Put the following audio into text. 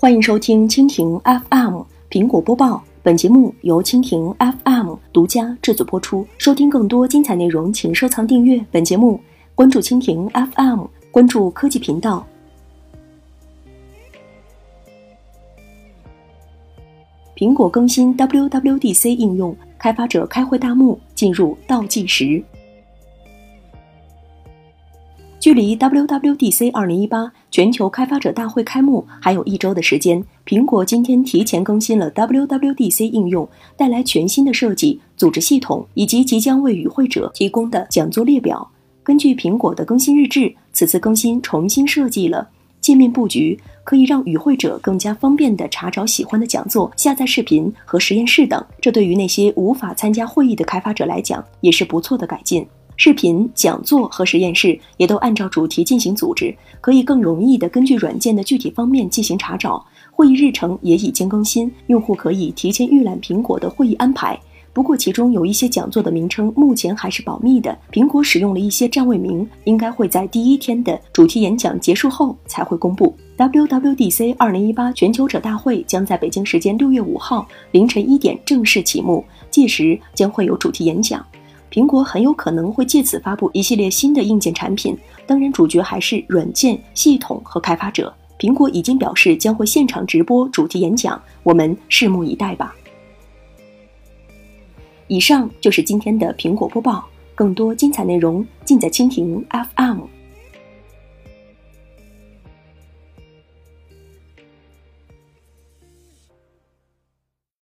欢迎收听蜻蜓 FM 苹果播报，本节目由蜻蜓 FM 独家制作播出。收听更多精彩内容，请收藏订阅本节目，关注蜻蜓 FM，关注科技频道。苹果更新 WWDC 应用，开发者开会大幕进入倒计时。距离 WWDC 2018全球开发者大会开幕还有一周的时间，苹果今天提前更新了 WWDC 应用，带来全新的设计、组织系统以及即将为与会者提供的讲座列表。根据苹果的更新日志，此次更新重新设计了界面布局，可以让与会者更加方便地查找喜欢的讲座、下载视频和实验室等。这对于那些无法参加会议的开发者来讲，也是不错的改进。视频讲座和实验室也都按照主题进行组织，可以更容易地根据软件的具体方面进行查找。会议日程也已经更新，用户可以提前预览苹果的会议安排。不过，其中有一些讲座的名称目前还是保密的，苹果使用了一些站位名，应该会在第一天的主题演讲结束后才会公布。WWDC 二零一八全球者大会将在北京时间六月五号凌晨一点正式启幕，届时将会有主题演讲。苹果很有可能会借此发布一系列新的硬件产品，当然主角还是软件、系统和开发者。苹果已经表示将会现场直播主题演讲，我们拭目以待吧。以上就是今天的苹果播报，更多精彩内容尽在蜻蜓 FM。